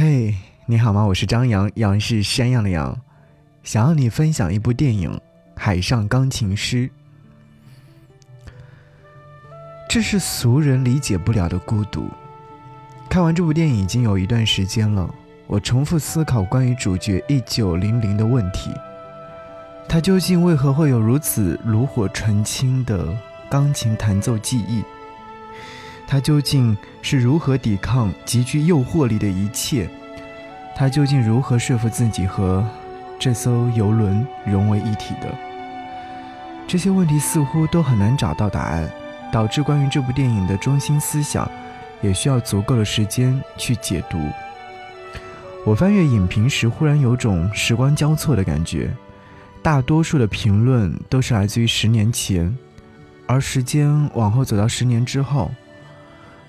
嘿，你好吗？我是张扬，杨是山羊的羊，想要你分享一部电影《海上钢琴师》。这是俗人理解不了的孤独。看完这部电影已经有一段时间了，我重复思考关于主角一九零零的问题：他究竟为何会有如此炉火纯青的钢琴弹奏技艺？他究竟是如何抵抗极具诱惑力的一切？他究竟如何说服自己和这艘游轮融为一体的？这些问题似乎都很难找到答案，导致关于这部电影的中心思想也需要足够的时间去解读。我翻阅影评时，忽然有种时光交错的感觉，大多数的评论都是来自于十年前，而时间往后走到十年之后。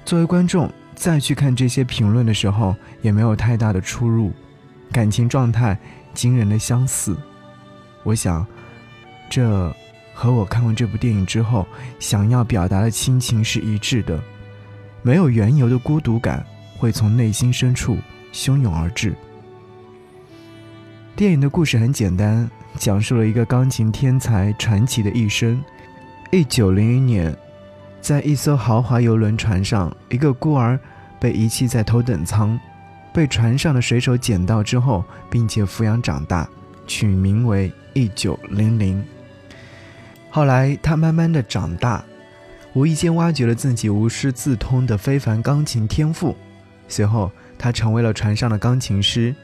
作为观众再去看这些评论的时候，也没有太大的出入，感情状态惊人的相似。我想，这和我看完这部电影之后想要表达的亲情是一致的。没有缘由的孤独感会从内心深处汹涌而至。电影的故事很简单，讲述了一个钢琴天才传奇的一生。一九零零年。在一艘豪华游轮船上，一个孤儿被遗弃在头等舱，被船上的水手捡到之后，并且抚养长大，取名为一九零零。后来他慢慢的长大，无意间挖掘了自己无师自通的非凡钢琴天赋。随后他成为了船上的钢琴师，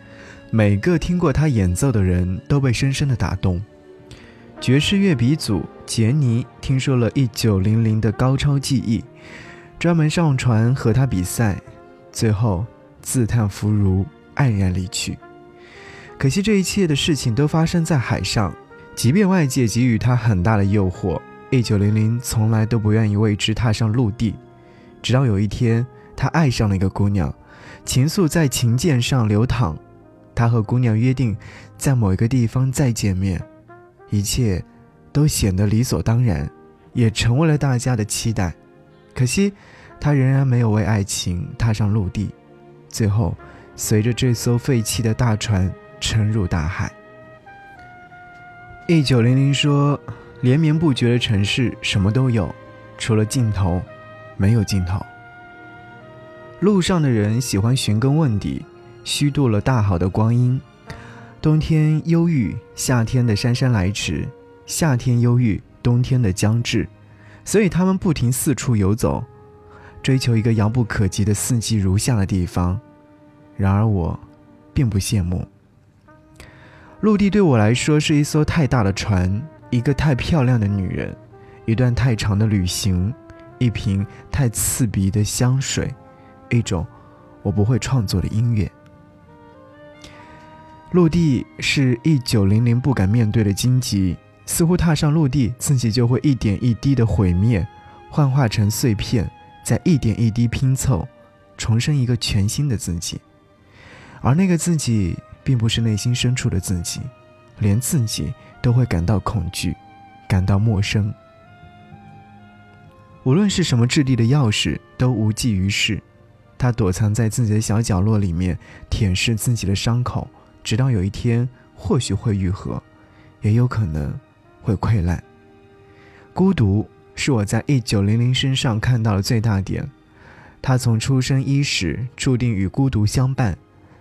每个听过他演奏的人都被深深的打动。爵士乐鼻祖杰尼听说了1900的高超技艺，专门上船和他比赛，最后自叹弗如，黯然离去。可惜这一切的事情都发生在海上，即便外界给予他很大的诱惑，1900从来都不愿意为之踏上陆地。直到有一天，他爱上了一个姑娘，情愫在琴键上流淌，他和姑娘约定在某一个地方再见面。一切，都显得理所当然，也成为了大家的期待。可惜，他仍然没有为爱情踏上陆地，最后随着这艘废弃的大船沉入大海。一九零零说：“连绵不绝的城市什么都有，除了尽头，没有尽头。路上的人喜欢寻根问底，虚度了大好的光阴。”冬天忧郁，夏天的姗姗来迟；夏天忧郁，冬天的将至。所以他们不停四处游走，追求一个遥不可及的四季如夏的地方。然而我，并不羡慕。陆地对我来说是一艘太大的船，一个太漂亮的女人，一段太长的旅行，一瓶太刺鼻的香水，一种我不会创作的音乐。陆地是一九零零不敢面对的荆棘，似乎踏上陆地，自己就会一点一滴的毁灭，幻化成碎片，再一点一滴拼凑，重生一个全新的自己。而那个自己，并不是内心深处的自己，连自己都会感到恐惧，感到陌生。无论是什么质地的钥匙，都无济于事。他躲藏在自己的小角落里面，舔舐自己的伤口。直到有一天，或许会愈合，也有可能会溃烂。孤独是我在一九零零身上看到的最大点。他从出生伊始注定与孤独相伴，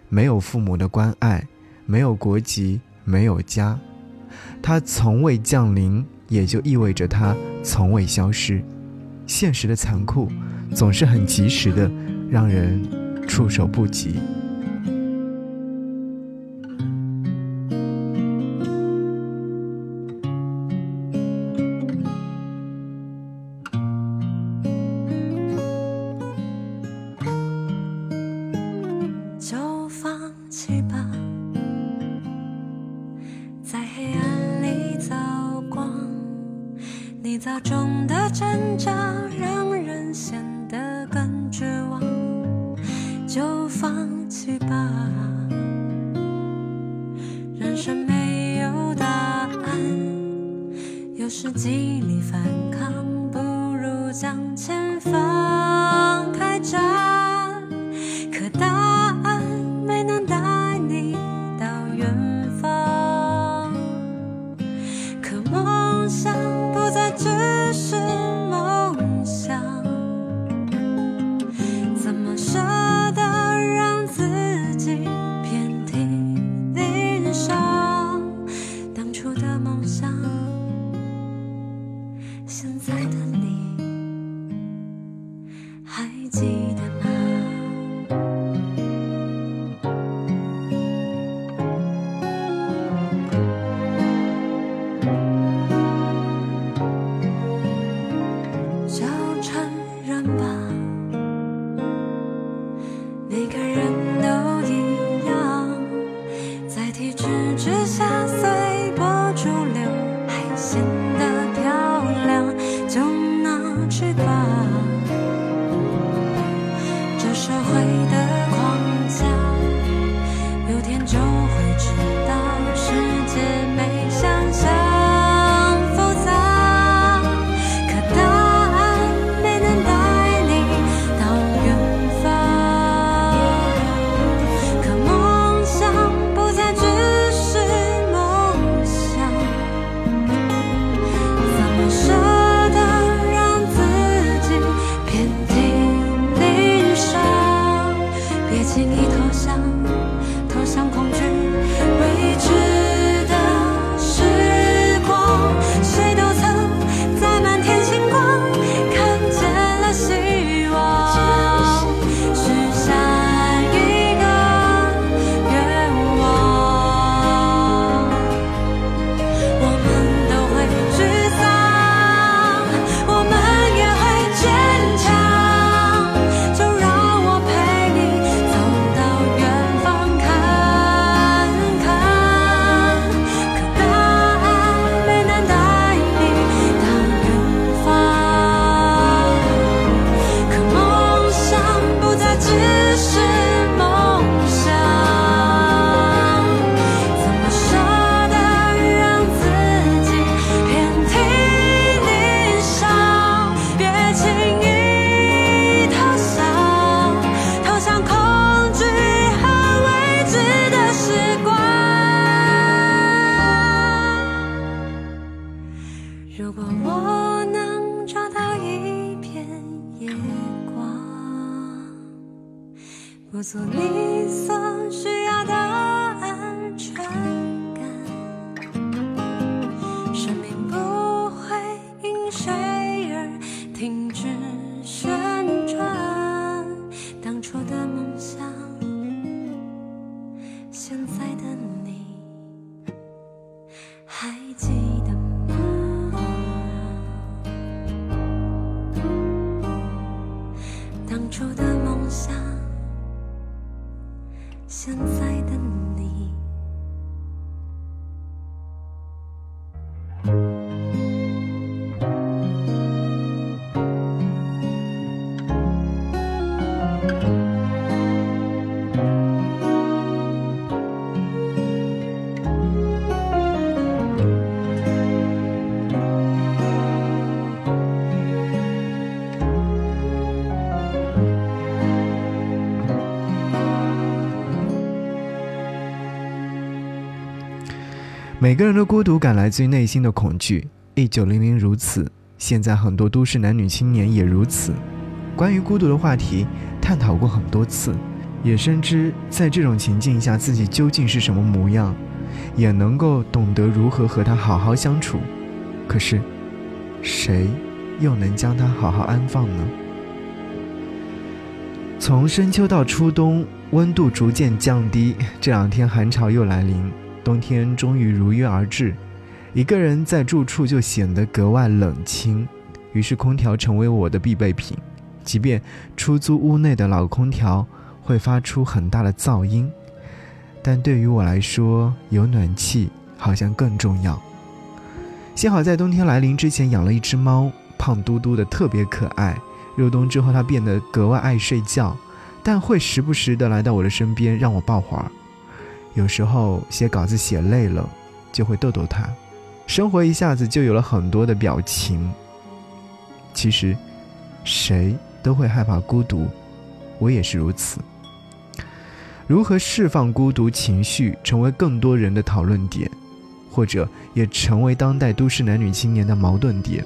没有父母的关爱，没有国籍，没有家。他从未降临，也就意味着他从未消失。现实的残酷，总是很及时的，让人措手不及。中的挣扎，每个人的孤独感来自于内心的恐惧。一九零零如此，现在很多都市男女青年也如此。关于孤独的话题，探讨过很多次，也深知在这种情境下自己究竟是什么模样，也能够懂得如何和他好好相处。可是，谁又能将他好好安放呢？从深秋到初冬，温度逐渐降低，这两天寒潮又来临。冬天终于如约而至，一个人在住处就显得格外冷清，于是空调成为我的必备品。即便出租屋内的老空调会发出很大的噪音，但对于我来说，有暖气好像更重要。幸好在冬天来临之前养了一只猫，胖嘟嘟的，特别可爱。入冬之后，它变得格外爱睡觉，但会时不时的来到我的身边，让我抱会儿。有时候写稿子写累了，就会逗逗他，生活一下子就有了很多的表情。其实，谁都会害怕孤独，我也是如此。如何释放孤独情绪，成为更多人的讨论点，或者也成为当代都市男女青年的矛盾点。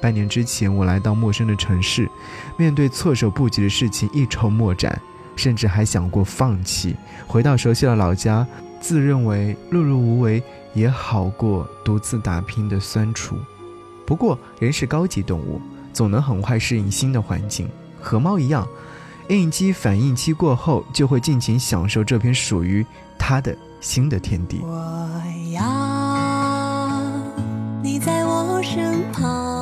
半年之前，我来到陌生的城市，面对措手不及的事情，一筹莫展。甚至还想过放弃，回到熟悉的老家，自认为碌碌无为也好过独自打拼的酸楚。不过人是高级动物，总能很快适应新的环境，和猫一样，应激反应期过后就会尽情享受这片属于它的新的天地。我要你在我身旁，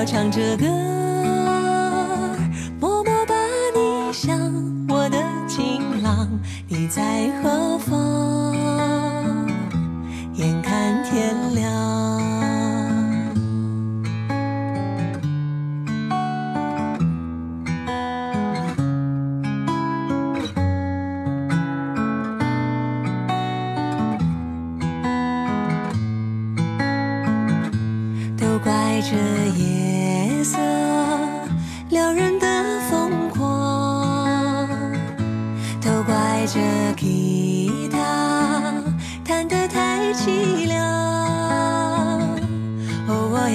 要唱着歌，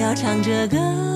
要唱着歌，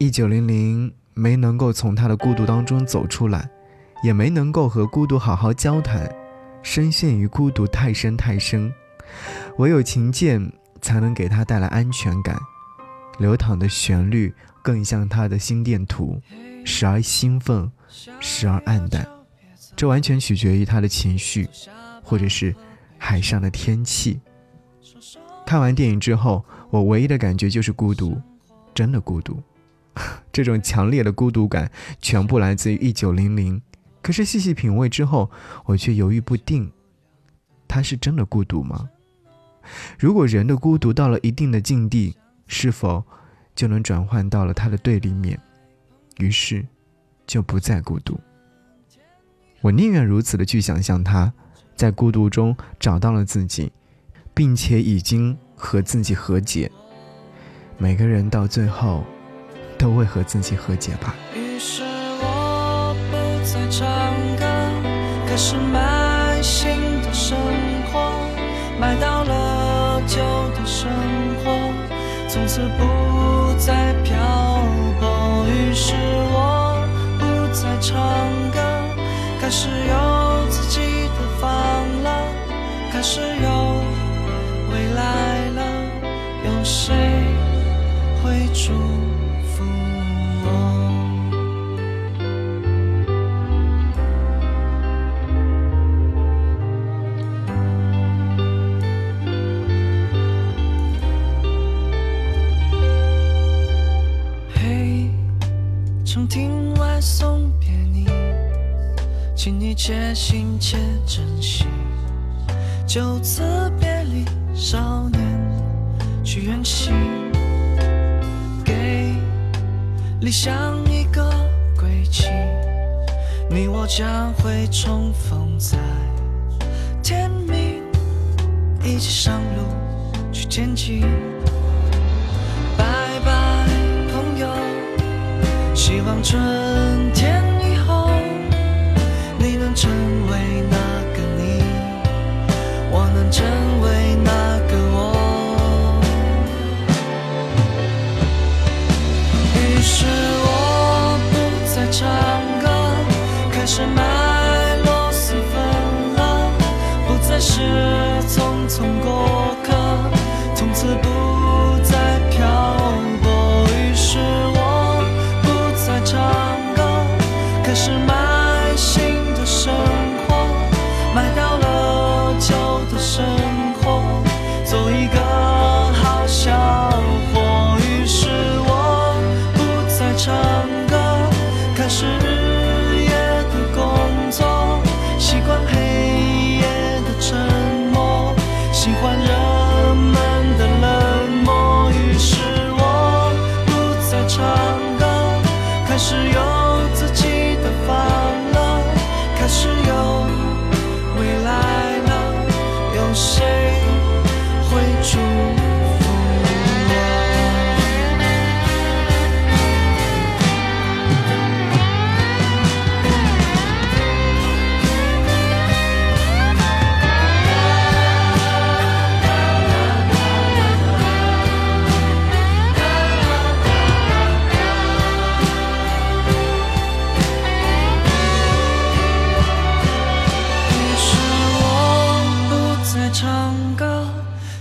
一九零零没能够从他的孤独当中走出来，也没能够和孤独好好交谈，深陷于孤独太深太深，唯有琴键才能给他带来安全感。流淌的旋律更像他的心电图，时而兴奋，时而暗淡，这完全取决于他的情绪，或者是海上的天气。看完电影之后，我唯一的感觉就是孤独。真的孤独，这种强烈的孤独感全部来自于一九零零。可是细细品味之后，我却犹豫不定：他是真的孤独吗？如果人的孤独到了一定的境地，是否就能转换到了他的对立面？于是就不再孤独。我宁愿如此的去想象他，在孤独中找到了自己，并且已经和自己和解。每个人到最后都会和自己和解吧。于是我不再唱歌开始买新的生活买到了旧的生活从此不再漂泊于是我不再唱歌开始有自己的房了开始有未来了有谁会祝且行且珍惜。就此别离，少年去远行。给理想一个归期，你我将会重逢在天明，一起上路去前进。拜拜，朋友，希望春天成为那个你，我能成为那